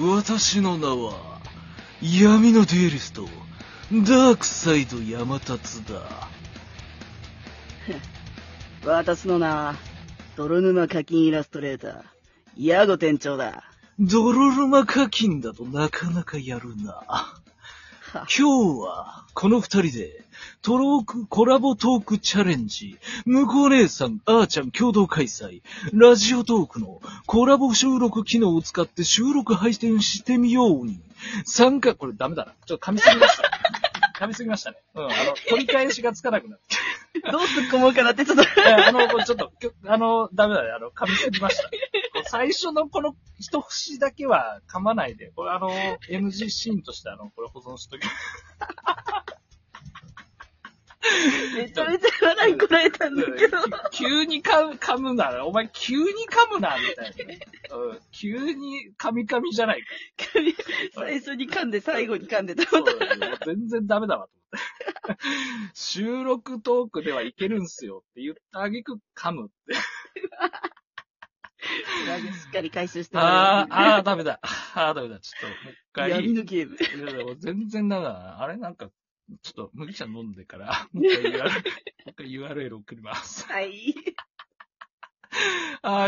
私の名は、闇のデュエリスト、ダークサイド山達だ。私の名は、泥沼課金イラストレーター、ヤゴ店長だ。泥沼課金だとなかなかやるな。は 今日は、この二人で、トローク、コラボトークチャレンジ、向こう姉さん、あーちゃん共同開催、ラジオトークのコラボ収録機能を使って収録配信してみように、参加、これダメだな。ちょっと噛みすぎました。噛みすぎましたね。うん、あの、取り返しがつかなくなって。どう突っ込もうかなってちょっと。えあの、ちょっと、きょあの、ダメだね。あの、噛みすぎました。最初のこの一節だけは噛まないで、これあの、NG シーンとしてあの、これ保存しときめちゃめちゃ笑いこらえたんだけど。急に噛む噛むなら、お前急に噛むな、みたいなね。うん、急に噛み噛みじゃないか。最初に噛んで最後に噛んでた。全然ダメだわ、と思って。収録トークではいけるんすよって言ったあげく噛むって。しっかり回収してあー、もらあー、ダメだ。あー、ダメだ。ちょっと、もう一う回。闇のゲーム。全然ダメだな。あれなんか、ちょっと麦茶飲んでから、もう一回 URL, もう一回 URL 送ります。はい。あー